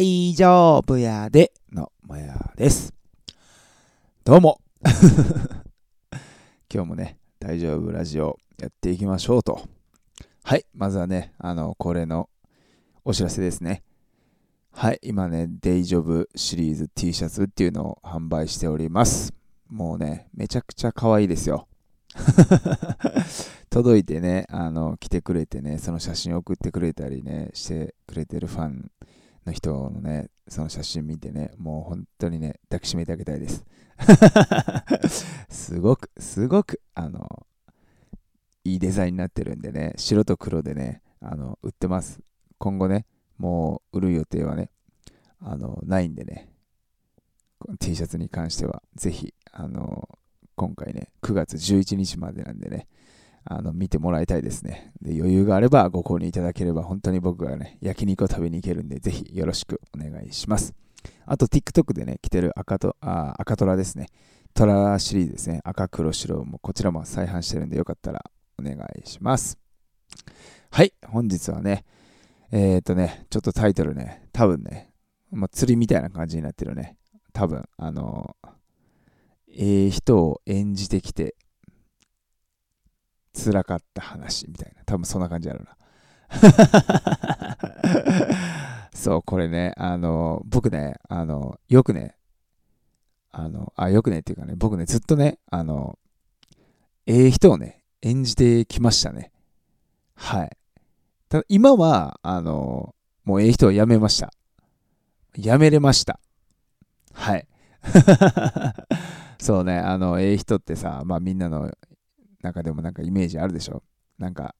大丈夫やでのもやです。どうも。今日もね、大丈夫ラジオやっていきましょうと。はい、まずはね、あの、恒例のお知らせですね。はい、今ね、デイジョブシリーズ T シャツっていうのを販売しております。もうね、めちゃくちゃ可愛いですよ。届いてね、あの、来てくれてね、その写真送ってくれたりね、してくれてるファンの人のね、その写真見てね、もう本当にね、抱きしめてあげたいです。すごく、すごく、あの、いいデザインになってるんでね、白と黒でね、あの、売ってます。今後ね、もう売る予定はね、あの、ないんでね、T シャツに関しては、ぜひ、あの、今回ね、9月11日までなんでね、あの、見てもらいたいですね。で、余裕があればご購入いただければ、本当に僕がね、焼肉を食べに行けるんで、ぜひよろしくお願いします。あと、TikTok でね、着てる赤とあ赤トラですね。トラシリーズですね。赤、黒、白も、こちらも再販してるんで、よかったらお願いします。はい、本日はね、えっ、ー、とね、ちょっとタイトルね、多分ね、まあ、釣りみたいな感じになってるね。多分、あのええ人を演じてきて、辛かった話みたいな。多分そんな感じやろな。そう、これね、あの、僕ね、あの、よくね、あの、あ、よくねっていうかね、僕ね、ずっとね、あの、ええ人をね、演じてきましたね。はい。ただ、今は、あの、もうええ人を辞めました。辞めれました。はい。そうね、あの、ええ人ってさ、まあみんなの中でもなんかイメージあるでしょ？なんか、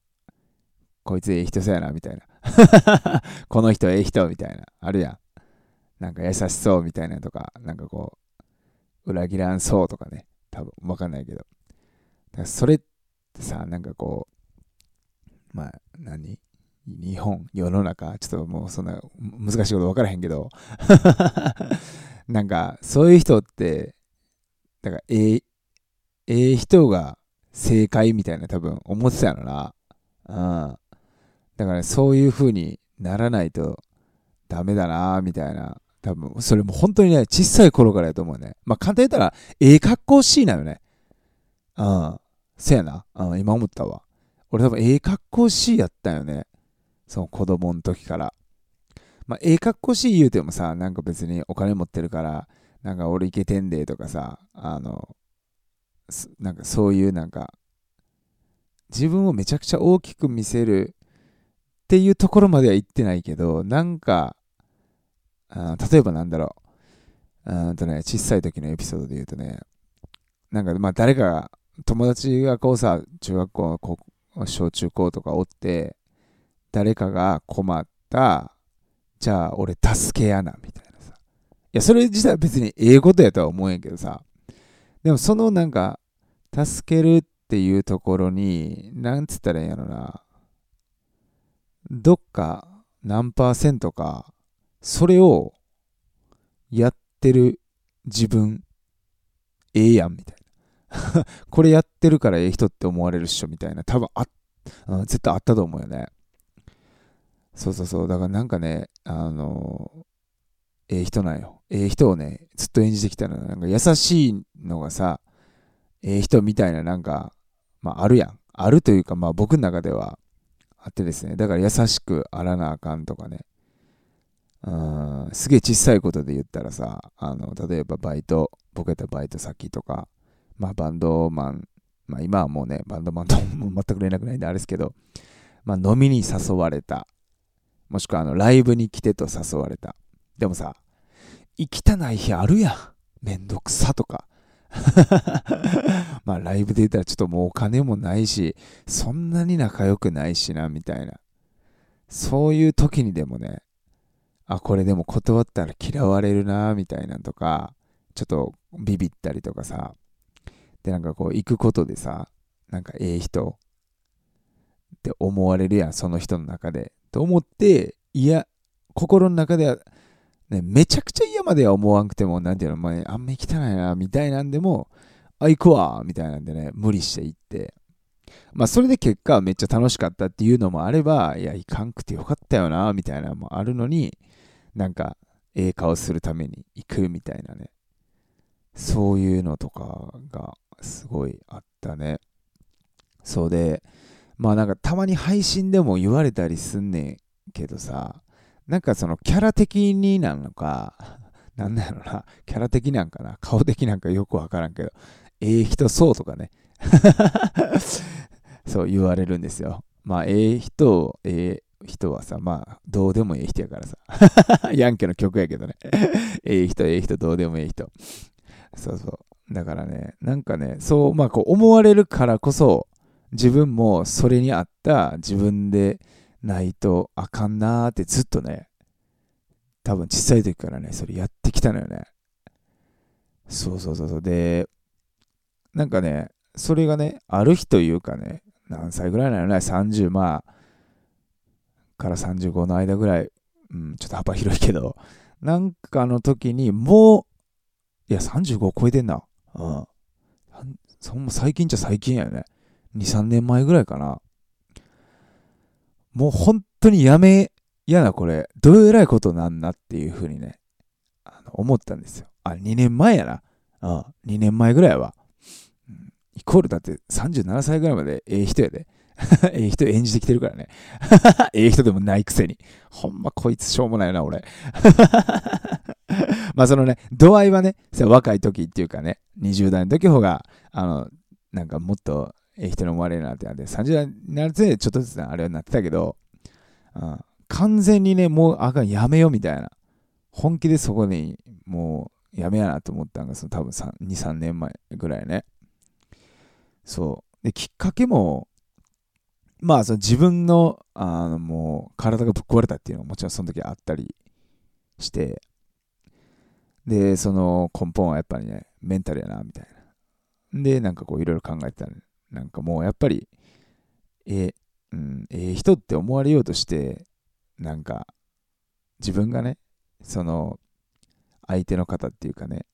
こいつええ人そうやな、みたいな。この人ええ人、みたいな。あるやん。なんか優しそう、みたいなとか、なんかこう、裏切らんそうとかね。多分、わかんないけど。だからそれってさ、なんかこう、まあ、何？日本、世の中、ちょっともうそんな難しいこと分からへんけど、なんか、そういう人って、だから、ええ、ええ人が正解みたいな多分思ってたのな。うん。だから、そういう風にならないとダメだな、みたいな。多分、それも本当にね、小さい頃からやと思うね。まあ、簡単に言ったら、ええ格好しいなよね。うん。せやな。うん、今思ったわ。俺多分、ええ格好しいやったよね。その子供の時から。まあ、ええ格好しい言うてもさ、なんか別にお金持ってるから、なんか俺イケてんでとかさ、あの、なんかそういうなんか、自分をめちゃくちゃ大きく見せるっていうところまでは行ってないけど、なんか、あ例えばなんだろう、うんとね、小さい時のエピソードで言うとね、なんかまあ誰かが、友達がこうさ、中学校、小中高とかおって、誰かが困った、じゃあ俺助けやな、みたいなさ。いや、それ自体は別にええことやとは思うんけどさ。でもそのなんか、助けるっていうところに、なんつったらいいんやろな。どっか何パーセントか、それをやってる自分、ええやん、みたいな。これやってるからええ人って思われるっしょ、みたいな。多分あ、うん、絶対あったと思うよね。そうそうそう。だからなんかね、あのええ人なんよ。ええ人をね、ずっと演じてきたの。なんか優しいのがさ、ええ人みたいななんか、まああるやん。あるというか、まあ僕の中ではあってですね。だから優しくあらなあかんとかね。うん、すげえ小さいことで言ったらさ、あの、例えばバイト、僕やったバイト先とか、まあバンドマン、まあ今はもうね、バンドマンとも 全く連絡ないんであれですけど、まあ飲みに誘われた。もしくはあの、ライブに来てと誘われた。でもさ、行きたない日あるやん。めんどくさとか。まあライブで言ったらちょっともうお金もないし、そんなに仲良くないしな、みたいな。そういう時にでもね、あ、これでも断ったら嫌われるな、みたいなんとか、ちょっとビビったりとかさ。で、なんかこう行くことでさ、なんかええ人って思われるやん、その人の中で。と思って、いや、心の中では、ね、めちゃくちゃ嫌までは思わんくても、なんていうの、まあ、あんま行きたないな、みたいなんでも、あ、行くわ、みたいなんでね、無理して行って。まあ、それで結果めっちゃ楽しかったっていうのもあれば、いや、行かんくてよかったよな、みたいなのもあるのに、なんか、ええ顔するために行くみたいなね。そういうのとかがすごいあったね。そうで、まあなんかたまに配信でも言われたりすんねんけどさ、なんかそのキャラ的になのか、なんだろうな、キャラ的なんかな、顔的なんかよくわからんけど、ええ人そうとかね。そう言われるんですよ。まあ、ええ人、ええ人はさ、まあ、どうでもええ人やからさ。ヤンケの曲やけどね。ええ人、ええ人、どうでもええ人。そうそう。だからね、なんかね、そう、まあ、こう思われるからこそ、自分もそれに合った自分でないとあかんなーってずっとね、多分小さい時からね、それやってきたのよね。そうそうそうそう。で、なんかね、それがね、ある日というかね、何歳ぐらいなのね、30、まあ、から35の間ぐらい、うん、ちょっと幅広いけど、なんかの時にもう、いや、35超えてんな。うん。そんな最近じゃ最近やよね。2、3年前ぐらいかな。もう本当にやめ、やな、これ。どうえらいことなんなっていうふうにね、あの思ったんですよ。あ、2年前やな。うん、2年前ぐらいは。うん、イコールだって37歳ぐらいまでええ人やで。ええ人演じてきてるからね。ええ人でもないくせに。ほんまこいつしょうもないな、俺。まあそのね、度合いはね、若い時っていうかね、20代の時方が、あの、なんかもっと人に思われるなってなって、30代になるとちょっとずつあれになってたけど、うん、完全にね、もうあかん、やめようみたいな。本気でそこにもうやめやなと思ったのが、その多分2、3年前ぐらいね。そう。で、きっかけも、まあ、その自分の、あの、もう、体がぶっ壊れたっていうのももちろんその時あったりして、で、その根本はやっぱりね、メンタルやな、みたいな。で、なんかこう、いろいろ考えてた、なんかもう、やっぱり、え、うん、ええ人って思われようとして、なんか、自分がね、その、相手の方っていうかね、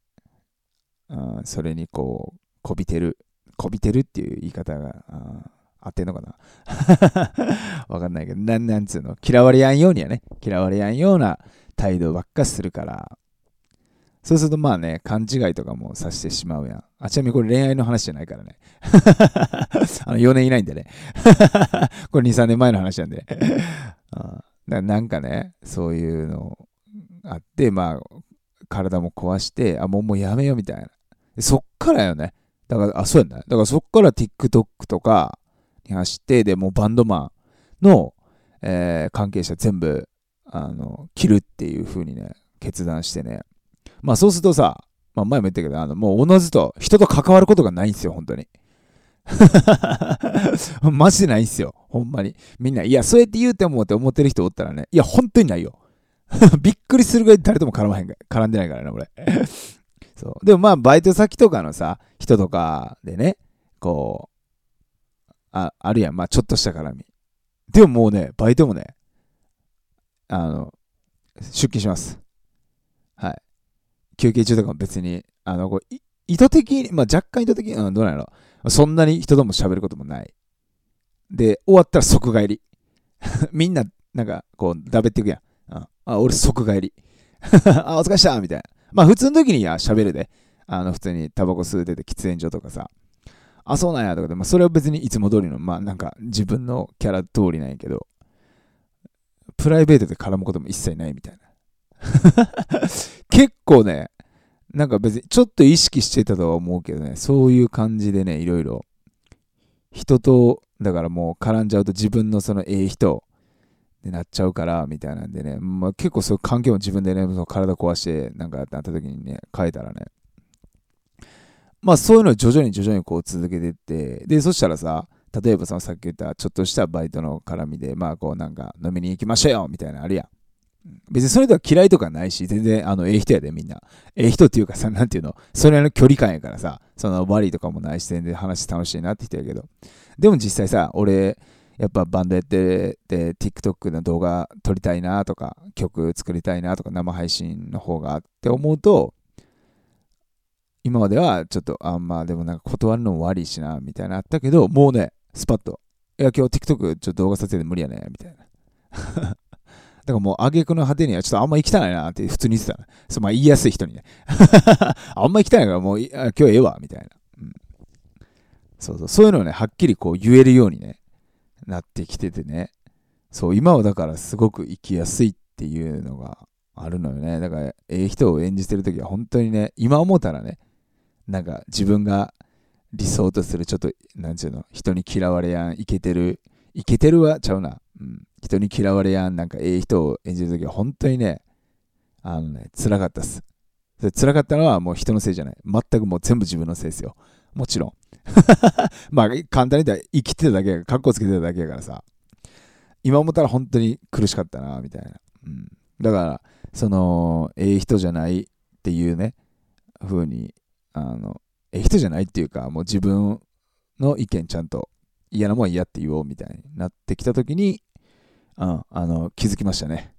うん、それにこう、こびてる、こびてるっていう言い方が、合ってんのかな？わかんないけど、なん、なんつうの、嫌われやんようにはね、嫌われやんような態度ばっかするから、そうするとまあね、勘違いとかもさしてしまうやん。あ、ちなみにこれ恋愛の話じゃないからね。あの4年いないんでね。これ2、3年前の話なんで。あなんかね、そういうのあって、まあ、体も壊して、あ、もうもうやめようみたいな。そっからよね。だから、あ、そうやね。だからそっから TikTok とかに走って、で、もうバンドマンの、えー、関係者全部、あの、切るっていう風にね、決断してね。まあそうするとさ、まあ前も言ったけど、あの、もうおのずと人と関わることがないんですよ、本当に。マジでないんすよ。ほんまに。みんな、いや、そうやって言うてもって思ってる人おったらね、いや、本当にないよ。びっくりするぐらい誰とも絡まへん絡んでないからね、俺。そう。でもまあ、バイト先とかのさ、人とかでね、こう、あ、あるやん。まあ、ちょっとした絡み。でももうね、バイトもね、あの、出勤します。はい。休憩中とかも別に、あの、こう意図的に、まあ、若干意図的に、うん、どうなんやろ。そんなに人とも喋ることもない。で、終わったら即帰り。みんな、なんか、こう、だべっていくやん。あ、あ俺即帰り。あ、お疲れしたみたいな。まあ、普通の時には喋るで。あの、普通にタバコ吸うてて喫煙所とかさ。あ、そうなんやとかで、まあ、それは別にいつも通りの、まあ、なんか、自分のキャラ通りなんやけど、プライベートで絡むことも一切ないみたいな。結構ね、なんか別にちょっと意識してたとは思うけどね、そういう感じでね、いろいろ。人と、だからもう絡んじゃうと自分のそのええ人になっちゃうから、みたいなんでね、まあ、結構そういう環境も自分でね、その体壊してなんかやってなった時にね、変えたらね、まあそういうのを徐々に徐々にこう続けてって、で、そしたらさ、例えばそのさっき言ったちょっとしたバイトの絡みで、まあこうなんか飲みに行きましょうよみたいなあるやん。別にそれとは嫌いとかないし、全然、あの、ええ人やで、みんな。ええ人っていうかさ、なんていうの、それの距離感やからさ、その、悪いとかもないし、全然話楽しいなって人やけど。でも実際さ、俺、やっぱバンドやってて、TikTok の動画撮りたいなとか、曲作りたいなとか、生配信の方がって思うと、今まではちょっと、あんまあでもなんか断るのも悪いしな、みたいなあったけど、もうね、スパッと、いや、今日 TikTok ちょっと動画撮影で無理やね、みたいな。だからもう、挙句の果てには、ちょっとあんま行きたないなって普通に言ってた。そう、まあ言いやすい人にね。あんま行きたないからもう、今日ええわ、みたいな。うん。そうそう、そういうのをね、はっきりこう言えるようにね、なってきててね。そう、今はだからすごく生きやすいっていうのがあるのよね。だから、ええ人を演じてるときは本当にね、今思ったらね、なんか自分が理想とするちょっと、なんちゅうの、人に嫌われやん、いけてる、いけてるはちゃうな。うん。人に嫌われやん、なんかええ人を演じるときは本当にね、あのね、辛かったっす。で辛かったのはもう人のせいじゃない。全くもう全部自分のせいですよ。もちろん。まあ、簡単に言ったら生きてただけや、格好つけてただけやからさ。今思ったら本当に苦しかったな、みたいな。うん。だから、その、ええ人じゃないっていうね、風に、あの、ええ人じゃないっていうか、もう自分の意見ちゃんと嫌なもん嫌って言おうみたいになってきたときに、うん、あの、気づきましたね。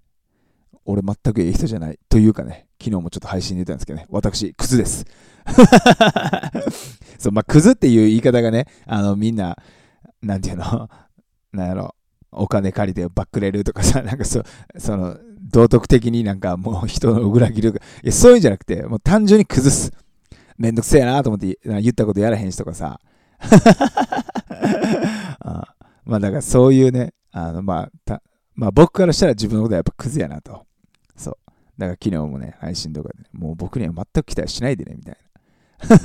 俺全くええ人じゃない。というかね、昨日もちょっと配信で言ったんですけどね、私、クズです。そう、まあ、クズっていう言い方がね、あの、みんな、なんていうの、なんやろ、お金借りてバックれるとかさ、なんかそうその、道徳的になんかもう人の裏切るとか、いや、そういうんじゃなくて、もう単純に崩す。めんどくせえなと思って言ったことやらへんしとかさ。あ まあだからそういうね、あのまあ、まあ僕からしたら自分のことはやっぱクズやなと。そう。だから昨日もね、配信とかで、ね、もう僕には全く期待しないでね、みたいな。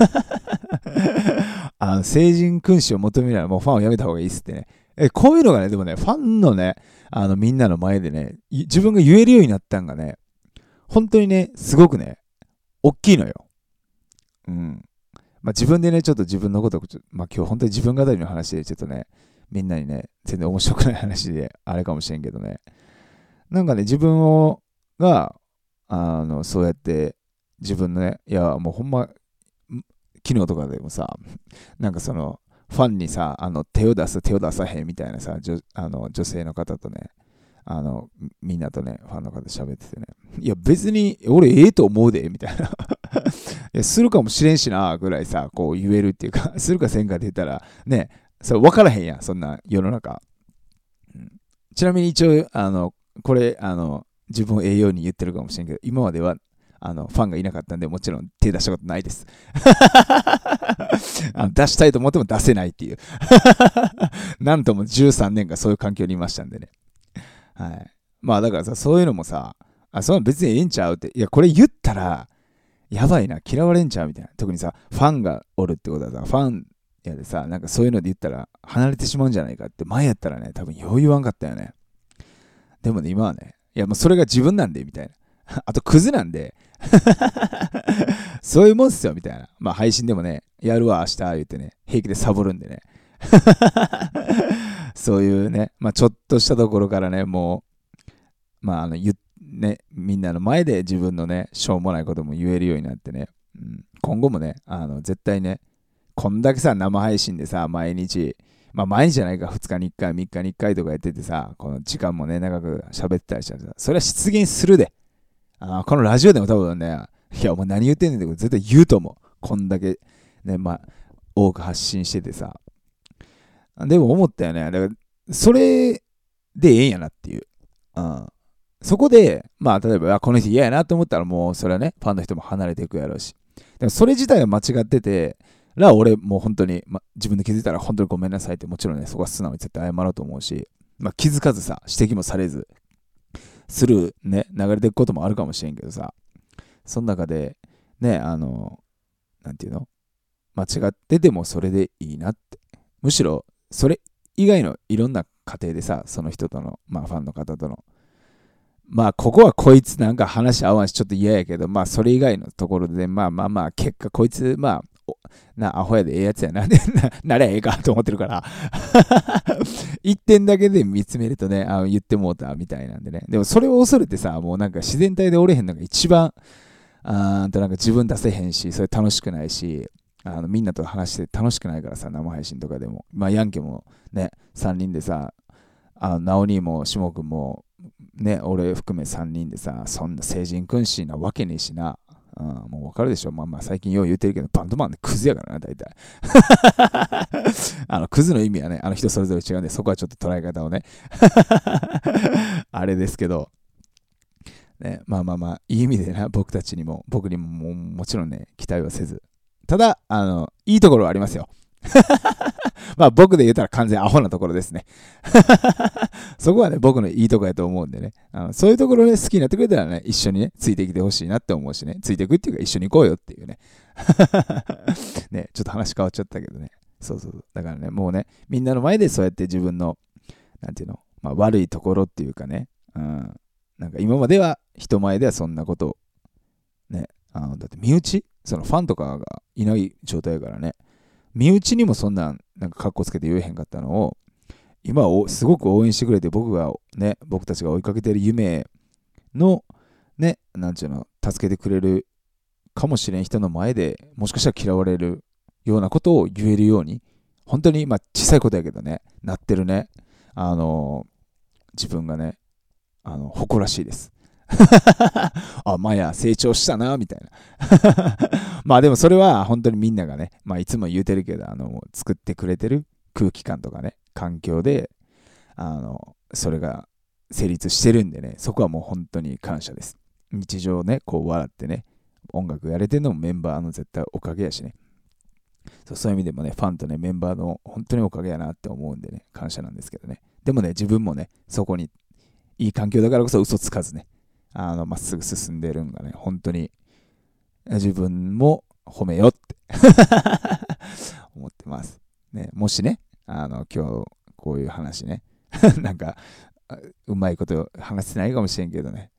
あの成人君子を求めるならもうファンをやめた方がいいっすってね。え、こういうのがね、でもね、ファンのね、あのみんなの前でね、自分が言えるようになったんがね、本当にね、すごくね、大きいのよ。うん。まあ自分でね、ちょっと自分のこと、まあ今日本当に自分語りの話でちょっとね、みんなにね、全然面白くない話であれかもしれんけどね。なんかね、自分を、が、あの、そうやって自分のね、いや、もうほんま、昨日とかでもさ、なんかその、ファンにさ、あの手を出す、手を出さへんみたいなさ、あの女性の方とね、あの、みんなとね、ファンの方喋っててね、いや別に俺ええと思うで、みたいな。いや、するかもしれんしな、ぐらいさ、こう言えるっていうか、するかせんかって言ったら、ね、それ分からへんやん、そんな世の中。うん、ちなみに一応、あの、これ、あの、自分をええように言ってるかもしれんけど、今まではあの、ファンがいなかったんで、もちろん手出したことないです。あの出したいと思っても出せないっていう。なんとも13年間そういう環境にいましたんでね。はい。まあだからさ、そういうのもさ、あ、その別にええんちゃうって。いや、これ言ったら、やばいな、嫌われんちゃうみたいな。特にさ、ファンがおるってことはさ、ファンやでさ、なんかそういうので言ったら、離れてしまうんじゃないかって、前やったらね、多分よう言わんかったよね。でもね、今はね、いや、もうそれが自分なんで、みたいな。あと、クズなんで そういうもんっすよ、みたいな。まあ、配信でもね、やるわ、明日、言ってね、平気でサボるんでね。そういうね、まあ、ちょっとしたところからね、もう、まあ、あの、言ね、みんなの前で自分のね、しょうもないことも言えるようになってね、うん、今後もね、あの、絶対ね、こんだけさ、生配信でさ、毎日、まあ毎日じゃないか、2日に1回、3日に1回とかやっててさ、この時間もね、長く喋ってたりしたらさ、それは出現するで。あこのラジオでも多分ね、いや、お前何言ってんねんって絶対言うと思う。こんだけ、ね、まあ、多く発信しててさ。でも思ったよね。だから、それでええんやなっていう。うん。そこで、まあ、例えば、この人嫌やなと思ったら、もう、それはね、ファンの人も離れていくやろうし。でも、それ自体が間違ってて、ら、俺、もう本当に、ま、自分で気づいたら、本当にごめんなさいって、もちろんね、そこは素直に絶対謝ろうと思うし、まあ、気づかずさ、指摘もされず、するね、流れていくこともあるかもしれんけどさ、その中で、ね、あの、なんていうの間違っててもそれでいいなって。むしろ、それ以外のいろんな過程でさ、その人との、まあファンの方との、まあここはこいつなんか話合わんしちょっと嫌やけど、まあそれ以外のところで、まあまあまあ結果こいつ、まあな、アホやでええやつやな。な、なりゃええかと思ってるから 一点だけで見つめるとね、あ言ってもうたみたいなんでね。でもそれを恐れてさ、もうなんか自然体でおれへんのが一番、あーとなんか自分出せへんし、それ楽しくないし、あのみんなと話して楽しくないからさ、生配信とかでも。まあ、ヤンケもね、3人でさ、あナオニーもシモ君も、ね、俺含め3人でさ、そんな成人君子なわけねえしな、うん、もうわかるでしょ。まあまあ最近よう言うてるけど、バンドマンってクズやからな、大体。あの、クズの意味はね、あの人それぞれ違うんで、そこはちょっと捉え方をね。あれですけど、ね、まあまあまあ、いい意味でな、僕たちにも、僕にもももちろんね、期待はせず。ただ、あの、いいところはありますよ。まあ僕で言ったら完全アホなところですね。そこはね、僕のいいとこやと思うんでね。あのそういうところね、好きになってくれたらね、一緒にね、ついてきてほしいなって思うしね、ついていくっていうか一緒に行こうよっていうね。ね、ちょっと話変わっちゃったけどね。そうそう。だからね、もうね、みんなの前でそうやって自分の、なんていうの、まあ悪いところっていうかね、うん。なんか今までは人前ではそんなことを、ね、あのだって身内そのファンとかがいない状態やからね。身内にもそんな、なんか格好つけて言えへんかったのを、今すごく応援してくれて、僕がね、僕たちが追いかけてる夢の、ね、なんちゅうの、助けてくれるかもしれん人の前でもしかしたら嫌われるようなことを言えるように、本当に、まあ、小さいことやけどね、なってるね、あの、自分がね、あの、誇らしいです。あ、まや、成長したな、みたいな。まあでもそれは本当にみんながね、まあいつも言うてるけど、あの、作ってくれてる空気感とかね、環境で、あの、それが成立してるんでね、そこはもう本当に感謝です。日常ね、こう笑ってね、音楽やれてるのもメンバーの絶対おかげやしね。そうそういう意味でもね、ファンとね、メンバーの本当におかげやなって思うんでね、感謝なんですけどね。でもね、自分もね、そこにいい環境だからこそ嘘つかずね、あの、まっすぐ進んでるんがね、本当に自分も褒めよって 思ってます。ね、もしね、あの、今日こういう話ね、なんか、うまいこと話してないかもしれんけどね、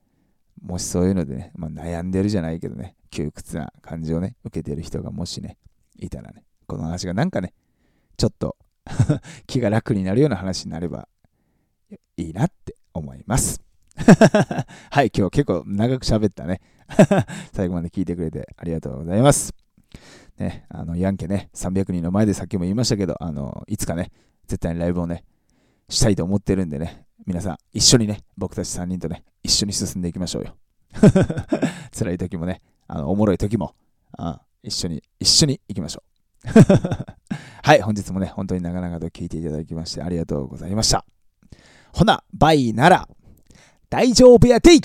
もしそういうのでね、まあ、悩んでるじゃないけどね、窮屈な感じをね、受けてる人がもしね、いたらね、この話がなんかね、ちょっと 気が楽になるような話になればいいなって思います。はい、今日結構長く喋ったね。最後まで聞いてくれてありがとうございます。ね、あの、ヤンケね、300人の前でさっきも言いましたけど、あの、いつかね、絶対にライブをね、したいと思ってるんでね、皆さん一緒にね、僕たち3人とね、一緒に進んでいきましょうよ。辛い時もね、あの、おもろい時も、あ一緒に、一緒に行きましょう。はい、本日もね、本当に長々と聞いていただきましてありがとうございました。ほな、バイなら、大丈夫やてい。